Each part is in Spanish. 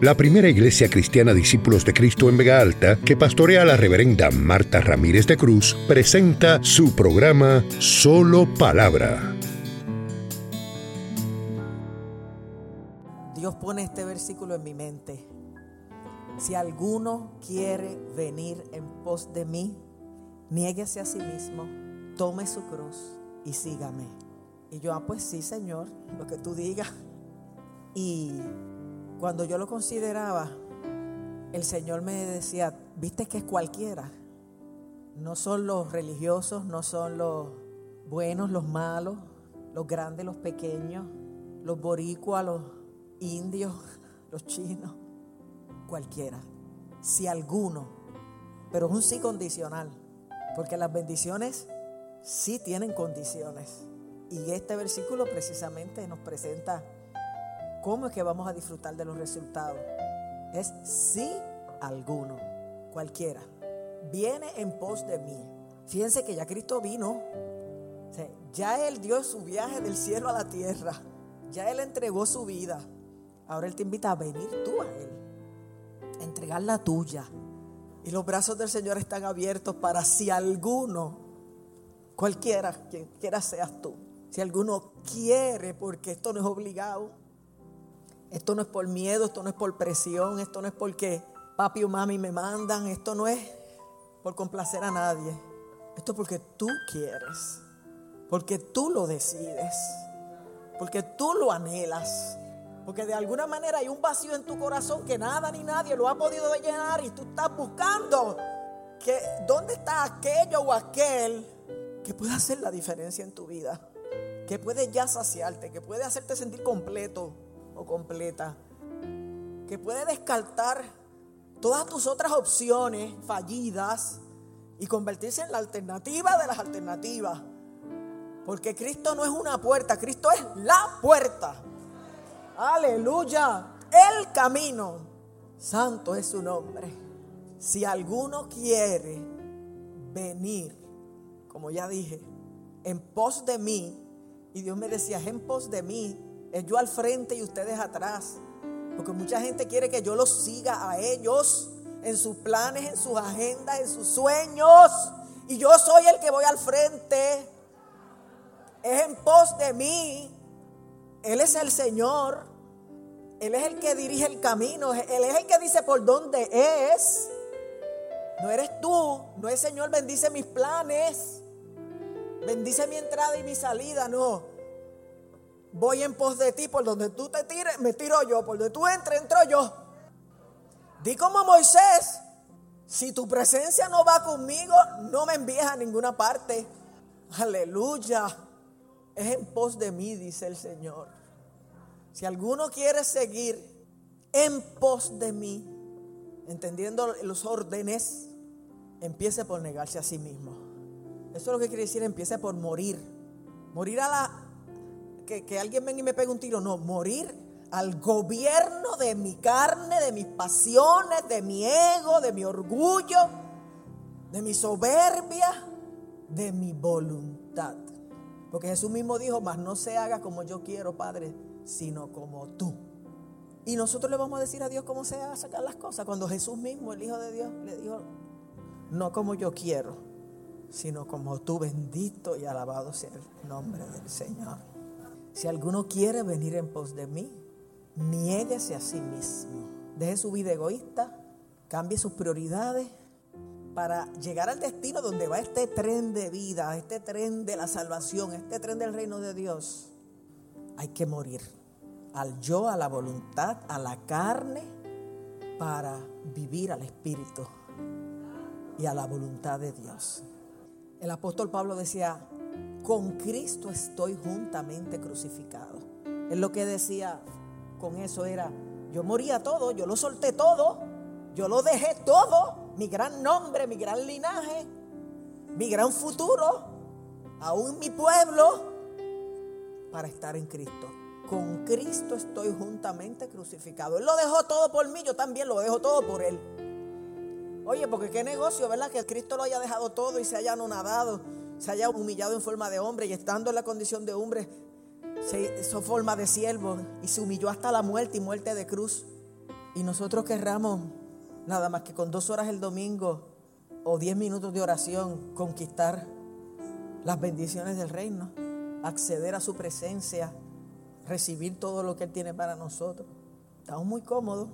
la primera iglesia cristiana Discípulos de Cristo en Vega Alta, que pastorea la reverenda Marta Ramírez de Cruz, presenta su programa Solo Palabra. Dios pone este versículo en mi mente. Si alguno quiere venir en pos de mí, niéguese a sí mismo, tome su cruz y sígame. Y yo, ah, pues sí, Señor, lo que tú digas. Y cuando yo lo consideraba, el Señor me decía, viste que es cualquiera. No son los religiosos, no son los buenos, los malos, los grandes, los pequeños, los boricuas, los indios, los chinos, cualquiera. Si alguno, pero es un sí condicional, porque las bendiciones sí tienen condiciones. Y este versículo precisamente nos presenta cómo es que vamos a disfrutar de los resultados. Es si alguno, cualquiera, viene en pos de mí. Fíjense que ya Cristo vino. ya Él dio su viaje del cielo a la tierra. Ya Él entregó su vida. Ahora Él te invita a venir tú a Él. A entregar la tuya. Y los brazos del Señor están abiertos para si alguno, cualquiera, quien quiera seas tú, si alguno quiere, porque esto no es obligado, esto no es por miedo, esto no es por presión, esto no es porque papi o mami me mandan, esto no es por complacer a nadie. Esto es porque tú quieres, porque tú lo decides, porque tú lo anhelas, porque de alguna manera hay un vacío en tu corazón que nada ni nadie lo ha podido llenar y tú estás buscando que dónde está aquello o aquel que pueda hacer la diferencia en tu vida que puede ya saciarte, que puede hacerte sentir completo o completa, que puede descartar todas tus otras opciones fallidas y convertirse en la alternativa de las alternativas. Porque Cristo no es una puerta, Cristo es la puerta. Aleluya. El camino. Santo es su nombre. Si alguno quiere venir, como ya dije, en pos de mí, y Dios me decía, en pos de mí, es yo al frente y ustedes atrás. Porque mucha gente quiere que yo los siga a ellos en sus planes, en sus agendas, en sus sueños. Y yo soy el que voy al frente. Es en pos de mí. Él es el Señor. Él es el que dirige el camino. Él es el que dice por dónde es. No eres tú. No es Señor, bendice mis planes. Bendice mi entrada y mi salida, no. Voy en pos de ti, por donde tú te tires, me tiro yo, por donde tú entres, entro yo. Di como Moisés, si tu presencia no va conmigo, no me envíes a ninguna parte. Aleluya. Es en pos de mí, dice el Señor. Si alguno quiere seguir en pos de mí, entendiendo los órdenes, empiece por negarse a sí mismo. Eso es lo que quiere decir, empiece por morir. Morir a la... Que, alguien venga y me pegue un tiro. No, morir al gobierno de mi carne, de mis pasiones, de mi ego, de mi orgullo, de mi soberbia, de mi voluntad. Porque Jesús mismo dijo, mas no se haga como yo quiero, Padre, sino como tú. Y nosotros le vamos a decir a Dios cómo se a sacar las cosas. Cuando Jesús mismo, el Hijo de Dios, le dijo, no como yo quiero, sino como tú bendito y alabado sea el nombre del Señor. Si alguno quiere venir en pos de mí, niéguese a sí mismo. Deje su vida egoísta, cambie sus prioridades para llegar al destino donde va este tren de vida, este tren de la salvación, este tren del reino de Dios. Hay que morir al yo, a la voluntad, a la carne, para vivir al Espíritu y a la voluntad de Dios. El apóstol Pablo decía, con Cristo estoy juntamente crucificado. Él lo que decía con eso era, yo moría todo, yo lo solté todo, yo lo dejé todo, mi gran nombre, mi gran linaje, mi gran futuro, aún mi pueblo, para estar en Cristo. Con Cristo estoy juntamente crucificado. Él lo dejó todo por mí, yo también lo dejo todo por Él. Oye, porque qué negocio, ¿verdad? Que Cristo lo haya dejado todo y se haya anonadado, se haya humillado en forma de hombre y estando en la condición de hombre, se hizo forma de siervo y se humilló hasta la muerte y muerte de cruz. Y nosotros querramos nada más que con dos horas el domingo o diez minutos de oración conquistar las bendiciones del reino, acceder a su presencia, recibir todo lo que Él tiene para nosotros. Estamos muy cómodos.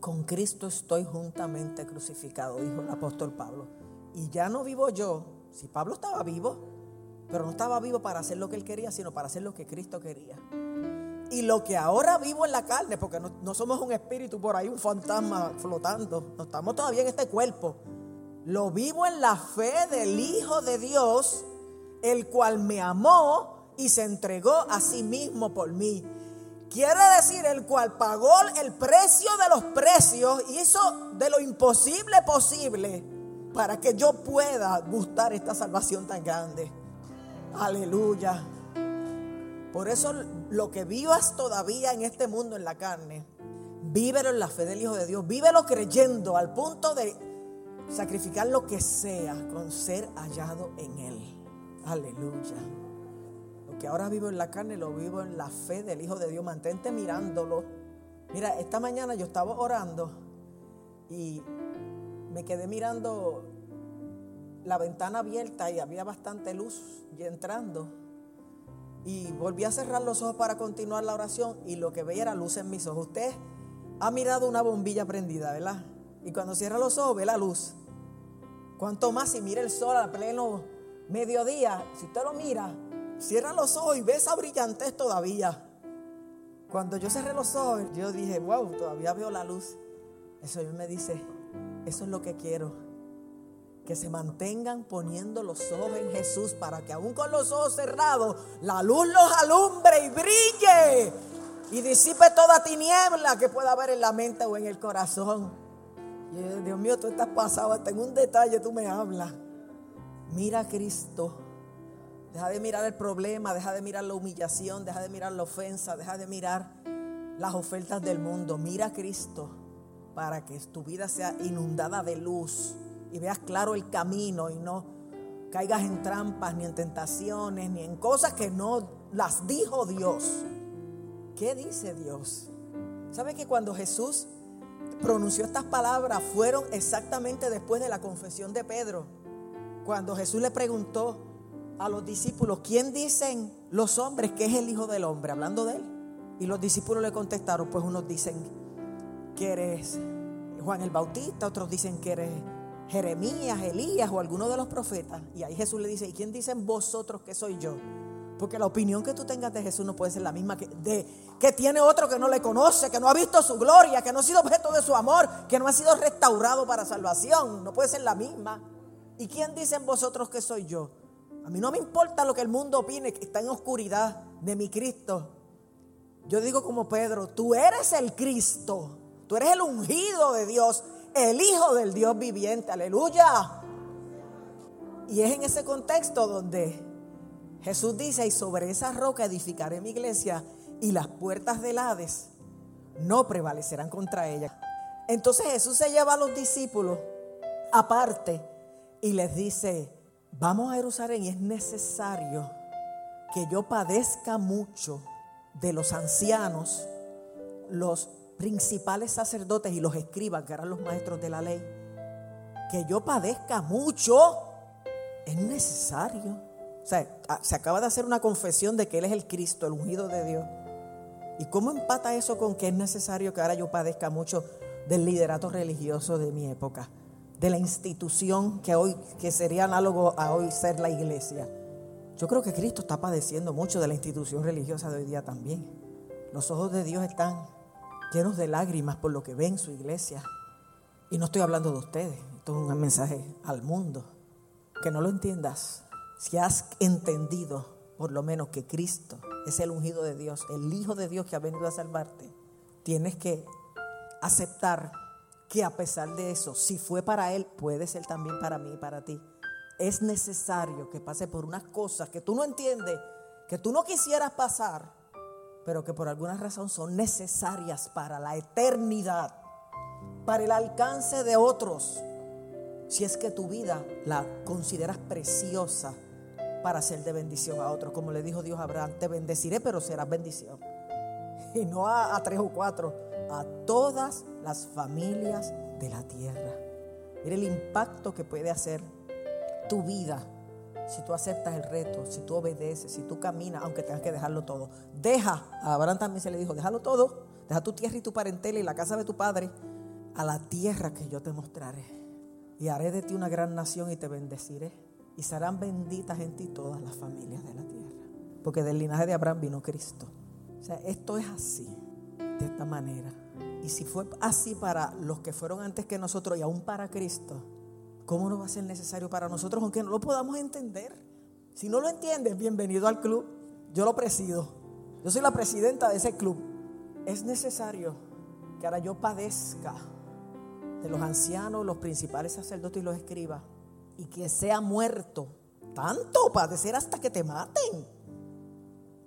Con Cristo estoy juntamente crucificado, dijo el apóstol Pablo. Y ya no vivo yo. Si Pablo estaba vivo, pero no estaba vivo para hacer lo que él quería, sino para hacer lo que Cristo quería. Y lo que ahora vivo en la carne, porque no, somos un espíritu por ahí, un fantasma flotando, no estamos todavía en este cuerpo. Lo vivo en la fe del Hijo de Dios, el cual me amó y se entregó a sí mismo por mí. Quiere decir el cual pagó el precio de los precios, hizo de lo imposible posible para que yo pueda gustar esta salvación tan grande. Aleluya. Por eso lo que vivas todavía en este mundo en la carne, vívelo en la fe del Hijo de Dios, vívelo creyendo al punto de sacrificar lo que sea con ser hallado en Él. Aleluya. Lo que ahora vivo en la carne lo vivo en la fe del Hijo de Dios. Mantente mirándolo. Mira, esta mañana yo estaba orando y me quedé mirando la ventana abierta y había bastante luz entrando. Y volví a cerrar los ojos para continuar la oración y lo que veía era luz en mis ojos. Usted ha mirado una bombilla prendida, ¿verdad? Y cuando cierra los ojos ve la luz. Cuanto más si mira el sol a pleno mediodía, si usted lo mira, cierra los ojos y ve esa brillantez todavía. Cuando yo cerré los ojos, yo dije, wow, todavía veo la luz. Eso me dice, eso es lo que quiero que se mantengan poniendo los ojos en Jesús para que aún con los ojos cerrados la luz los alumbre y brille y disipe toda tiniebla que pueda haber en la mente o en el corazón. Dios mío, tú estás pasado, hasta en un detalle tú me hablas. Mira a Cristo. Deja de mirar el problema, deja de mirar la humillación, deja de mirar la ofensa, deja de mirar las ofertas del mundo. Mira a Cristo para que tu vida sea inundada de luz y veas claro el camino y no caigas en trampas, ni en tentaciones, ni en cosas que no las dijo Dios. ¿Qué dice Dios? ¿Sabe que cuando Jesús pronunció estas palabras fueron exactamente después de la confesión de Pedro? Cuando Jesús le preguntó a los discípulos, ¿quién dicen los hombres que es el Hijo del Hombre? Hablando de él. Y los discípulos le contestaron, pues unos dicen que eres Juan el Bautista, otros dicen que eres Jeremías, Elías o alguno de los profetas. Y ahí Jesús le dice, ¿y quién dicen vosotros que soy yo? Porque la opinión que tú tengas de Jesús no puede ser la misma que, de, que tiene otro que no le conoce, que no ha visto su gloria, que no ha sido objeto de su amor, que no ha sido restaurado para salvación. No puede ser la misma. ¿Y quién dicen vosotros que soy yo? A mí no me importa lo que el mundo opine, que está en oscuridad de mi Cristo. Yo digo como Pedro, tú eres el Cristo, tú eres el ungido de Dios, el Hijo del Dios viviente, aleluya. Y es en ese contexto donde Jesús dice, y sobre esa roca edificaré mi iglesia y las puertas del Hades no prevalecerán contra ella. Entonces Jesús se lleva a los discípulos aparte y les dice, vamos a Jerusalén y es necesario que yo padezca mucho de los ancianos, los principales sacerdotes y los escribas, que eran los maestros de la ley, que yo padezca mucho, es necesario. O sea, se acaba de hacer una confesión de que Él es el Cristo, el ungido de Dios. ¿Y cómo empata eso con que es necesario que ahora yo padezca mucho del liderato religioso de mi época? De la institución que hoy, que sería análogo a hoy ser la iglesia. Yo creo que Cristo está padeciendo mucho de la institución religiosa de hoy día también. Los ojos de Dios están llenos de lágrimas por lo que ven su iglesia. Y no estoy hablando de ustedes, esto es un mensaje al mundo. Que no lo entiendas. Si has entendido por lo menos que Cristo es el ungido de Dios, el Hijo de Dios que ha venido a salvarte, tienes que aceptar que a pesar de eso, si fue para Él, puede ser también para mí y para ti. Es necesario que pase por unas cosas que tú no entiendes, que tú no quisieras pasar, pero que por alguna razón son necesarias para la eternidad, para el alcance de otros, si es que tu vida la consideras preciosa para ser de bendición a otros. Como le dijo Dios a Abraham, te bendeciré, pero serás bendición. Y no a, tres o cuatro, a todas las familias de la tierra. Mira el impacto que puede hacer tu vida si tú aceptas el reto, si tú obedeces, si tú caminas, aunque tengas que dejarlo todo. Deja, a Abraham también se le dijo, déjalo todo, deja tu tierra y tu parentela y la casa de tu padre a la tierra que yo te mostraré. Y haré de ti una gran nación y te bendeciré. Y serán benditas en ti todas las familias de la tierra. Porque del linaje de Abraham vino Cristo. O sea, esto es así, de esta manera. Y si fue así para los que fueron antes que nosotros y aún para Cristo, ¿cómo no va a ser necesario para nosotros aunque no lo podamos entender? Si no lo entiendes, bienvenido al club. Yo lo presido. Yo soy la presidenta de ese club. Es necesario que ahora yo padezca de los ancianos, los principales sacerdotes y los escribas, y que sea muerto, tanto padecer hasta que te maten,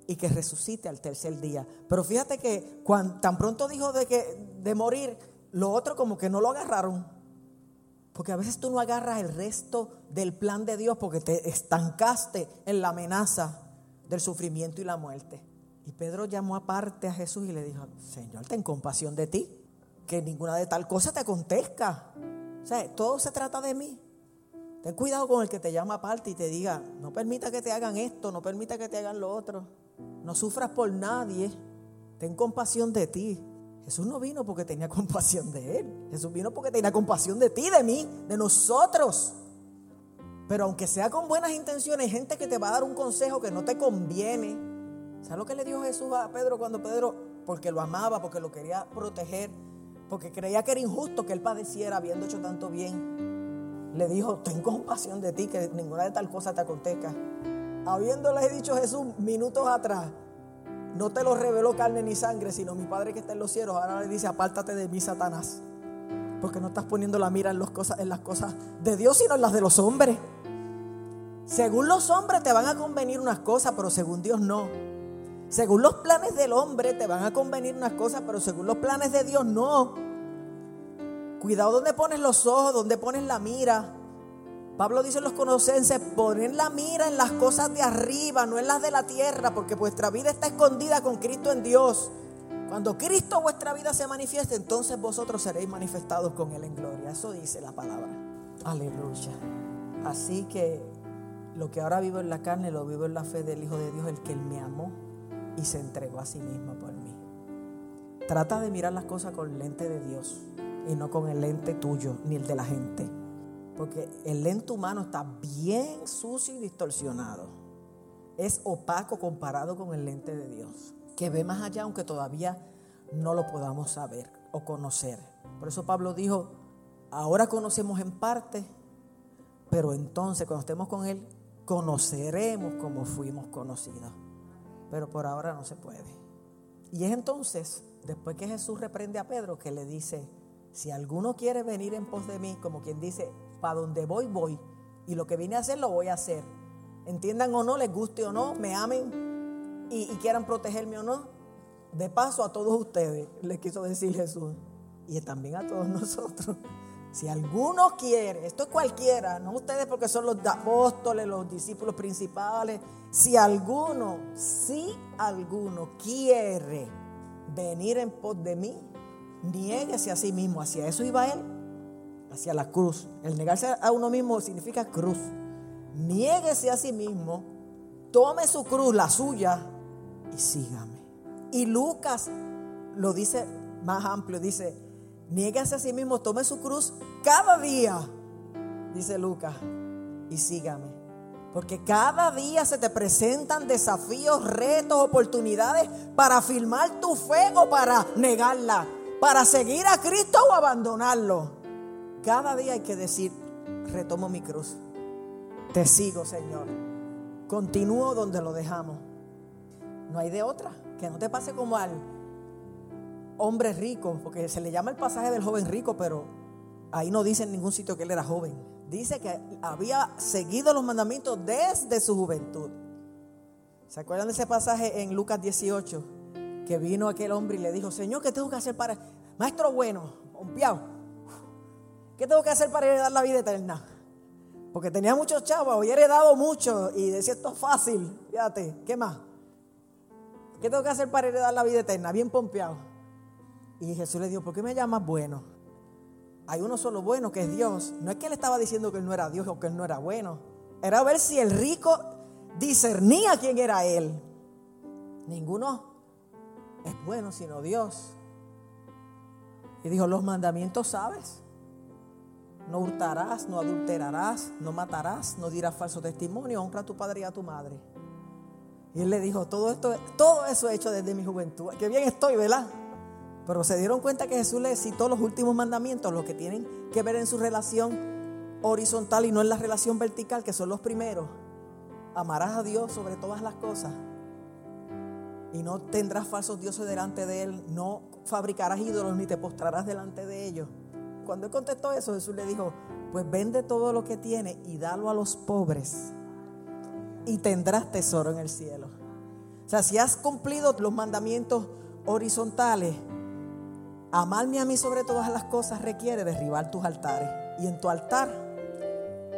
y que resucite al tercer día. Pero fíjate que cuando, tan pronto dijo de, que, de morir, lo otro como que no lo agarraron. Porque a veces tú no agarras el resto del plan de Dios porque te estancaste en la amenaza del sufrimiento y la muerte. Y Pedro llamó aparte a Jesús y le dijo, Señor, ten compasión de ti, que ninguna de tal cosa te acontezca. O sea, todo se trata de mí. Ten cuidado con el que te llama aparte y te diga, no permita que te hagan esto, no permita que te hagan lo otro. No sufras por nadie. Ten compasión de ti. Jesús no vino porque tenía compasión de él. Jesús vino porque tenía compasión de ti, de mí, de nosotros. Pero aunque sea con buenas intenciones, hay gente que te va a dar un consejo que no te conviene. ¿Sabes lo que le dijo Jesús a Pedro cuando Pedro, porque lo amaba, porque lo quería proteger, porque creía que era injusto que él padeciera habiendo hecho tanto bien? Le dijo, ten compasión de ti, que ninguna de tal cosa te acontezca. Habiéndole dicho Jesús minutos atrás, no te lo reveló carne ni sangre, sino mi Padre que está en los cielos. Ahora le dice, apártate de mí, Satanás. Porque no estás poniendo la mira en, las cosas, en las cosas de Dios, sino en las de los hombres. Según los hombres te van a convenir unas cosas, pero según Dios no. Según los planes del hombre te van a convenir unas cosas, pero según los planes de Dios no. Cuidado donde pones los ojos, donde pones la mira. Pablo dice a los conocenses, ponen la mira en las cosas de arriba, no en las de la tierra, porque vuestra vida está escondida con Cristo en Dios. Cuando Cristo vuestra vida se manifieste, entonces vosotros seréis manifestados con Él en gloria. Eso dice la palabra. Aleluya. Así que lo que ahora vivo en la carne, lo vivo en la fe del Hijo de Dios, el que Él me amó y se entregó a sí mismo por mí. Trata de mirar las cosas con el lente de Dios y no con el lente tuyo ni el de la gente. Porque el lente humano está bien sucio y distorsionado. Es opaco comparado con el lente de Dios, que ve más allá aunque todavía no lo podamos saber o conocer. Por eso Pablo dijo, ahora conocemos en parte, pero entonces cuando estemos con Él, conoceremos como fuimos conocidos. Pero por ahora no se puede. Y es entonces, después que Jesús reprende a Pedro, que le dice, si alguno quiere venir en pos de mí, como quien dice, para donde voy, voy. Y lo que vine a hacer, lo voy a hacer. Entiendan o no, les guste o no, me amen y, quieran protegerme o no. De paso a todos ustedes, les quiso decir Jesús. Y también a todos nosotros. Si alguno quiere, esto es cualquiera, no ustedes porque son los apóstoles, los discípulos principales. Si alguno, si alguno quiere venir en pos de mí, niéguese a sí mismo. Hacia eso iba él hacia la cruz. El negarse a uno mismo significa cruz. Niéguese a sí mismo, tome su cruz, la suya, y sígame. Y Lucas lo dice más amplio, dice, niéguese a sí mismo, tome su cruz cada día, dice Lucas, y sígame. Porque cada día se te presentan desafíos, retos, oportunidades para afirmar tu fe o para negarla, para seguir a Cristo o abandonarlo. Cada día hay que decir, retomo mi cruz. Te sigo, Señor. Continúo donde lo dejamos. No hay de otra. Que no te pase como al hombre rico, porque se le llama el pasaje del joven rico, pero ahí no dice en ningún sitio que él era joven. Dice que había seguido los mandamientos desde su juventud. ¿Se acuerdan de ese pasaje en Lucas 18? Que vino aquel hombre y le dijo, Señor, ¿qué tengo que hacer para... Maestro bueno, pompeado, ¿Qué tengo que hacer para heredar la vida eterna? Porque tenía muchos chavos he heredado mucho y decía esto es fácil. Fíjate, ¿qué más? ¿Qué tengo que hacer para heredar la vida eterna? Bien pompeado. Y Jesús le dijo, ¿por qué me llamas bueno? Hay uno solo bueno que es Dios. No es que él estaba diciendo que él no era Dios o que él no era bueno. Era ver si el rico discernía quién era él. Ninguno es bueno sino Dios. Y dijo, los mandamientos sabes. No hurtarás, no adulterarás, no matarás, no dirás falso testimonio, honra a tu padre y a tu madre. Y él le dijo, todo esto, todo eso he hecho desde mi juventud. Qué bien estoy, ¿verdad? Pero se dieron cuenta que Jesús le citó los últimos mandamientos, los que tienen que ver en su relación horizontal y no en la relación vertical, que son los primeros. Amarás a Dios sobre todas las cosas. Y no tendrás falsos dioses delante de Él. No fabricarás ídolos ni te postrarás delante de ellos. Cuando él contestó eso, Jesús le dijo, pues vende todo lo que tiene y dalo a los pobres. Y tendrás tesoro en el cielo. O sea, si has cumplido los mandamientos horizontales, Amarme a mí sobre todas las cosas requiere derribar tus altares. Y en tu altar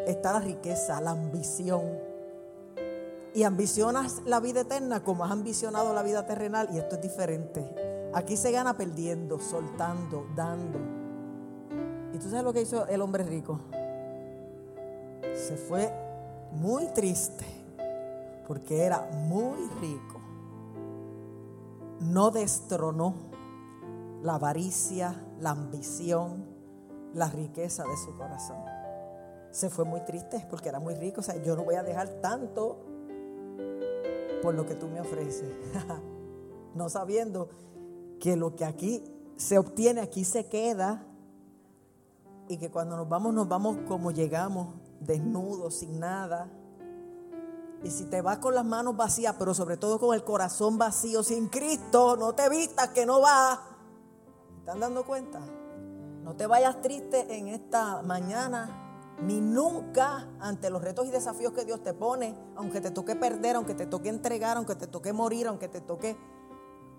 está la riqueza, la ambición. Y ambicionas la vida eterna como has ambicionado la vida terrenal. Y esto es diferente. Aquí se gana perdiendo, soltando, dando. ¿Y tú sabes lo que hizo el hombre rico? Se fue muy triste porque era muy rico. No destronó la avaricia, la ambición, la riqueza de su corazón. Se fue muy triste porque era muy rico. O sea, yo no voy a dejar tanto por lo que tú me ofreces. no sabiendo que lo que aquí se obtiene, aquí se queda. Y que cuando nos vamos, nos vamos como llegamos, desnudos, sin nada. Y si te vas con las manos vacías, pero sobre todo con el corazón vacío, sin Cristo, no te vistas que no vas. ¿Están dando cuenta? No te vayas triste en esta mañana, ni nunca ante los retos y desafíos que Dios te pone, aunque te toque perder, aunque te toque entregar, aunque te toque morir, aunque te toque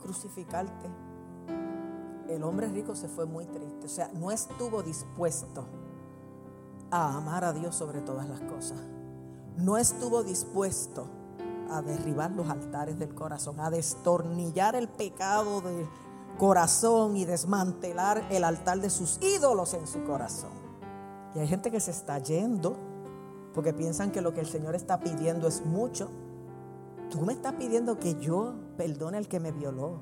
crucificarte. El hombre rico se fue muy triste, o sea, no estuvo dispuesto a amar a Dios sobre todas las cosas. No estuvo dispuesto a derribar los altares del corazón, a destornillar el pecado de corazón y desmantelar el altar de sus ídolos en su corazón. Y hay gente que se está yendo porque piensan que lo que el Señor está pidiendo es mucho. Tú me estás pidiendo que yo perdone al que me violó.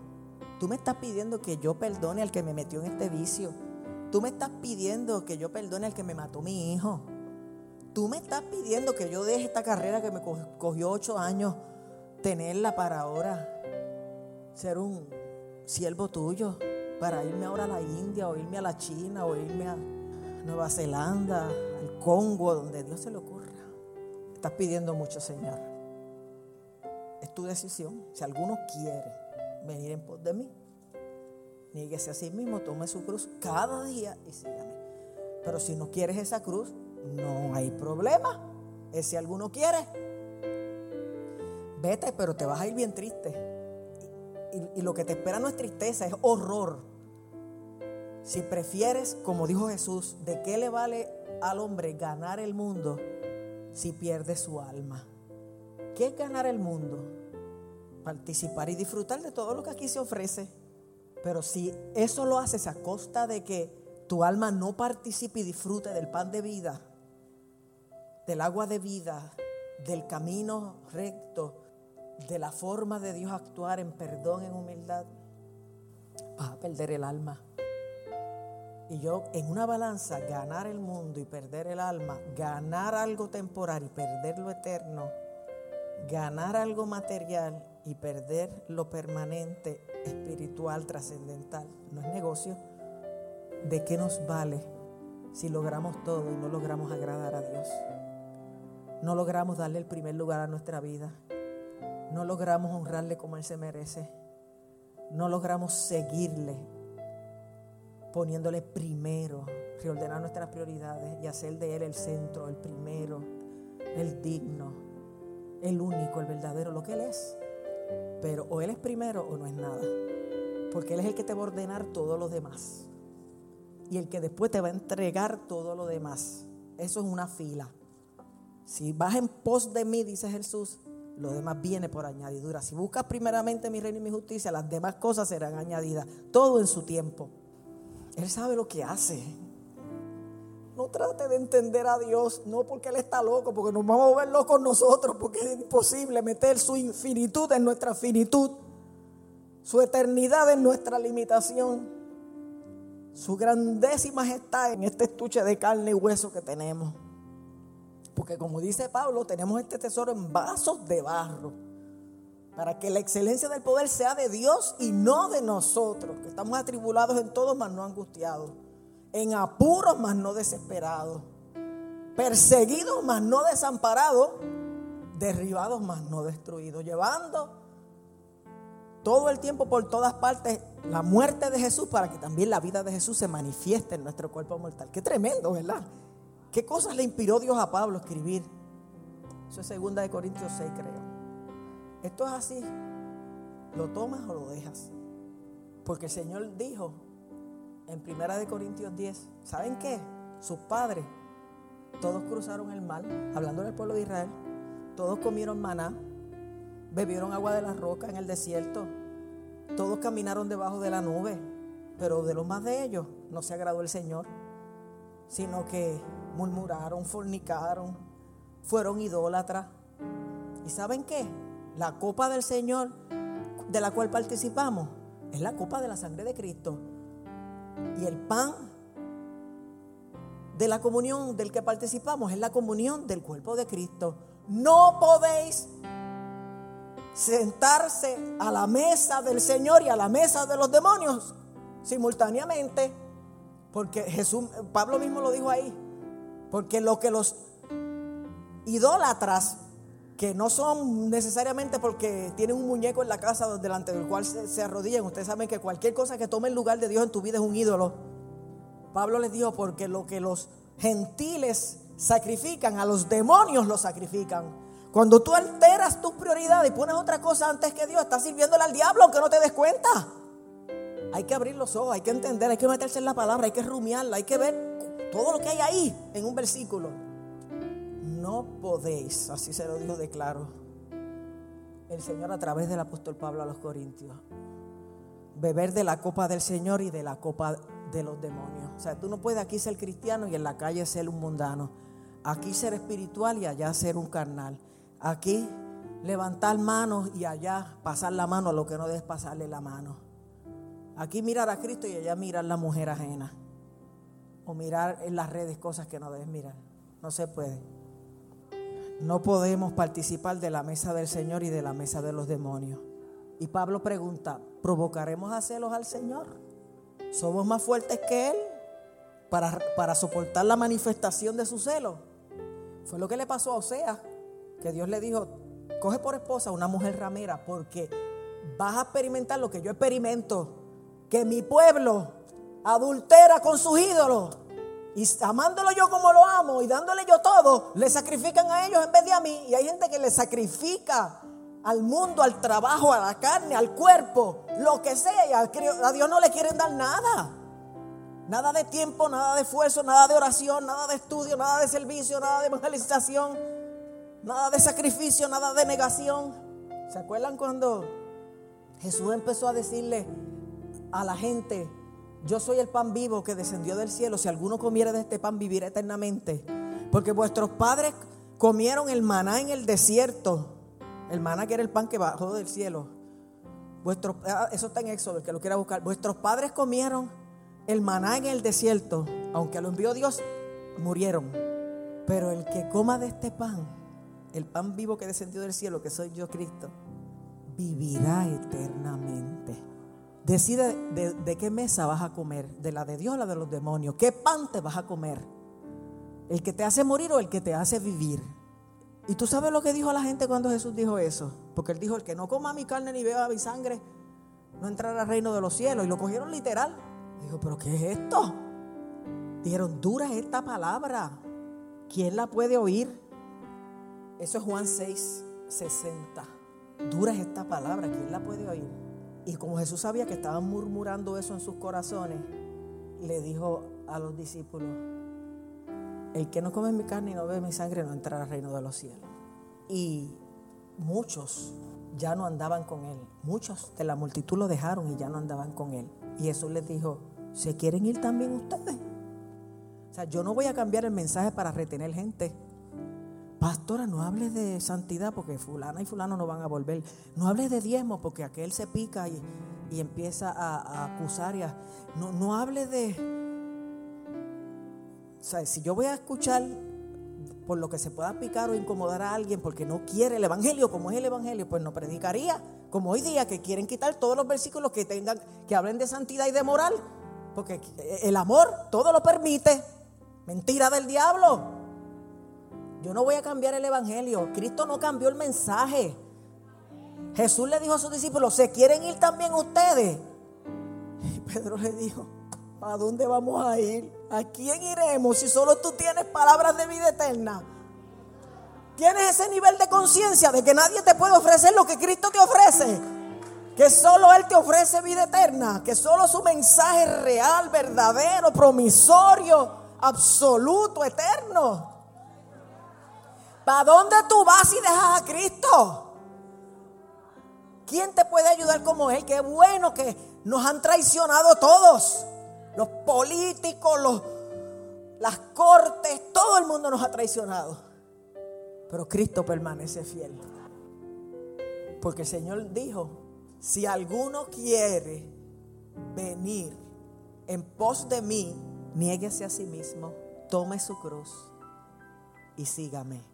Tú me estás pidiendo que yo perdone al que me metió en este vicio. Tú me estás pidiendo que yo perdone al que me mató mi hijo. Tú me estás pidiendo que yo deje esta carrera que me cogió ocho años, tenerla para ahora ser un siervo tuyo para irme ahora a la India o irme a la China o irme a Nueva Zelanda, al Congo, donde Dios se le ocurra. Estás pidiendo mucho, Señor. Es tu decisión. Si alguno quiere venir en pos de mí, níguese a sí mismo, tome su cruz cada día y sígame. Pero si no quieres esa cruz, no hay problema. Es si alguno quiere. Vete, pero te vas a ir bien triste y, lo que te espera no es tristeza, es horror. Si prefieres, como dijo Jesús, ¿de qué le vale al hombre ganar el mundo si pierde su alma? ¿Qué es ganar el mundo? Participar y disfrutar de todo lo que aquí se ofrece. Pero si eso lo haces a costa de que tu alma no participe y disfrute del pan de vida, del agua de vida, del camino recto, de la forma de Dios actuar en perdón, en humildad, vas a perder el alma. Y yo en una balanza, ganar el mundo y perder el alma, ganar algo temporal y perder lo eterno, ganar algo material y perder lo permanente, espiritual, trascendental, no es negocio. ¿De qué nos vale si logramos todo y no logramos agradar a Dios? No logramos darle el primer lugar a nuestra vida no logramos honrarle como Él se merece. No logramos seguirle poniéndole primero, reordenar nuestras prioridades y hacer de Él el centro, el primero, el digno, el único, el verdadero, lo que Él es. Pero o Él es primero o no es nada. Porque Él es el que te va a ordenar todo lo demás. Y el que después te va a entregar todo lo demás. Eso es una fila. Si vas en pos de mí, dice Jesús, lo demás viene por añadidura. Si buscas primeramente mi reino y mi justicia, las demás cosas serán añadidas. Todo en su tiempo. Él sabe lo que hace. No trate de entender a Dios, no porque Él está loco, porque nos vamos a ver locos nosotros, porque es imposible meter su infinitud en nuestra finitud, su eternidad en nuestra limitación, su grandeza y majestad en este estuche de carne y hueso que tenemos. Porque como dice Pablo, tenemos este tesoro en vasos de barro. Para que la excelencia del poder sea de Dios y no de nosotros, que estamos atribulados en todo, mas no angustiados. En apuros, mas no desesperados. Perseguidos, mas no desamparados. Derribados, mas no destruidos. Llevando todo el tiempo por todas partes la muerte de Jesús para que también la vida de Jesús se manifieste en nuestro cuerpo mortal. Qué tremendo, ¿verdad? ¿Qué cosas le inspiró Dios a Pablo a escribir? Eso es segunda de Corintios 6, creo. Esto es así. ¿Lo tomas o lo dejas? Porque el Señor dijo en primera de Corintios 10, ¿saben qué? Sus padres, todos cruzaron el mar, hablando del pueblo de Israel, todos comieron maná, bebieron agua de la roca en el desierto, todos caminaron debajo de la nube, pero de los más de ellos no se agradó el Señor, sino que murmuraron, fornicaron, fueron idólatras. ¿Y saben qué? La copa del Señor de la cual participamos es la copa de la sangre de Cristo. Y el pan de la comunión del que participamos es la comunión del cuerpo de Cristo. No podéis sentarse a la mesa del Señor y a la mesa de los demonios simultáneamente, porque Jesús, Pablo mismo lo dijo ahí, porque lo que los idólatras, que no son necesariamente porque tienen un muñeco en la casa delante del cual se, arrodillan, ustedes saben que cualquier cosa que tome el lugar de Dios en tu vida es un ídolo. Pablo les dijo, porque lo que los gentiles sacrifican, a los demonios los sacrifican. Cuando tú alteras tus prioridades y pones otra cosa antes que Dios, estás sirviéndole al diablo aunque no te des cuenta. Hay que abrir los ojos, hay que entender, hay que meterse en la palabra, hay que rumiarla, hay que ver todo lo que hay ahí en un versículo. No podéis, así se lo dijo de claro el Señor a través del apóstol Pablo a los Corintios, beber de la copa del Señor y de la copa de los demonios. O sea, tú no puedes aquí ser cristiano y en la calle ser un mundano. Aquí ser espiritual y allá ser un carnal. Aquí levantar manos y allá pasar la mano a lo que no debes pasarle la mano. Aquí mirar a Cristo y allá mirar la mujer ajena o mirar en las redes cosas que no debes mirar. No se puede. No podemos participar de la mesa del Señor y de la mesa de los demonios. Y Pablo pregunta, ¿provocaremos a celos al Señor? ¿Somos más fuertes que Él para, para soportar la manifestación de su celo? Fue lo que le pasó a Oseas, que Dios le dijo, coge por esposa una mujer ramera porque vas a experimentar lo que yo experimento, que mi pueblo adultera con sus ídolos. Y amándolo yo como lo amo y dándole yo todo, le sacrifican a ellos en vez de a mí. Y hay gente que le sacrifica al mundo, al trabajo, a la carne, al cuerpo, lo que sea. Y a Dios no le quieren dar nada. Nada de tiempo, nada de esfuerzo, nada de oración, nada de estudio, nada de servicio, nada de evangelización, nada de sacrificio, nada de negación. ¿Se acuerdan cuando Jesús empezó a decirle a la gente, yo soy el pan vivo que descendió del cielo. Si alguno comiera de este pan, vivirá eternamente. Porque vuestros padres comieron el maná en el desierto. El maná que era el pan que bajó del cielo. Vuestros, ah, eso está en Éxodo, el que lo quiera buscar. Vuestros padres comieron el maná en el desierto. Aunque lo envió Dios, murieron. Pero el que coma de este pan, el pan vivo que descendió del cielo, que soy yo Cristo, vivirá eternamente. Decide de, qué mesa vas a comer, de la de Dios o la de los demonios. ¿Qué pan te vas a comer? ¿El que te hace morir o el que te hace vivir? Y tú sabes lo que dijo la gente cuando Jesús dijo eso. Porque él dijo, el que no coma mi carne ni beba mi sangre, no entrará al reino de los cielos. Y lo cogieron literal. Dijo, pero ¿qué es esto? Dijeron, dura esta palabra. ¿Quién la puede oír? Eso es Juan 6, 60. Dura es esta palabra. ¿Quién la puede oír? Y como Jesús sabía que estaban murmurando eso en sus corazones, le dijo a los discípulos, el que no come mi carne y no bebe mi sangre no entrará al reino de los cielos. Y muchos ya no andaban con él. Muchos de la multitud lo dejaron y ya no andaban con él. Y Jesús les dijo, ¿se quieren ir también ustedes? O sea, yo no voy a cambiar el mensaje para retener gente. Pastora, no hables de santidad porque fulana y fulano no van a volver. No hables de diezmo porque aquel se pica y, empieza a, acusar. Y no, no hables de... O sea, si yo voy a escuchar por lo que se pueda picar o incomodar a alguien porque no quiere el evangelio como es el evangelio, pues no predicaría. Como hoy día que quieren quitar todos los versículos que tengan que hablen de santidad y de moral, porque el amor todo lo permite. Mentira del diablo. Yo no voy a cambiar el evangelio. Cristo no cambió el mensaje. Jesús le dijo a sus discípulos, ¿se quieren ir también ustedes? Y Pedro le dijo, ¿a dónde vamos a ir? ¿A quién iremos si solo tú tienes palabras de vida eterna? Tienes ese nivel de conciencia de que nadie te puede ofrecer lo que Cristo te ofrece. Que solo Él te ofrece vida eterna. Que solo su mensaje real, verdadero, promisorio, absoluto, eterno. ¿Para dónde tú vas y dejas a Cristo? ¿Quién te puede ayudar como Él? Qué bueno que nos han traicionado todos los políticos, los, las cortes, todo el mundo nos ha traicionado. Pero Cristo permanece fiel. Porque el Señor dijo, si alguno quiere venir en pos de mí, niéguese a sí mismo, tome su cruz y sígame.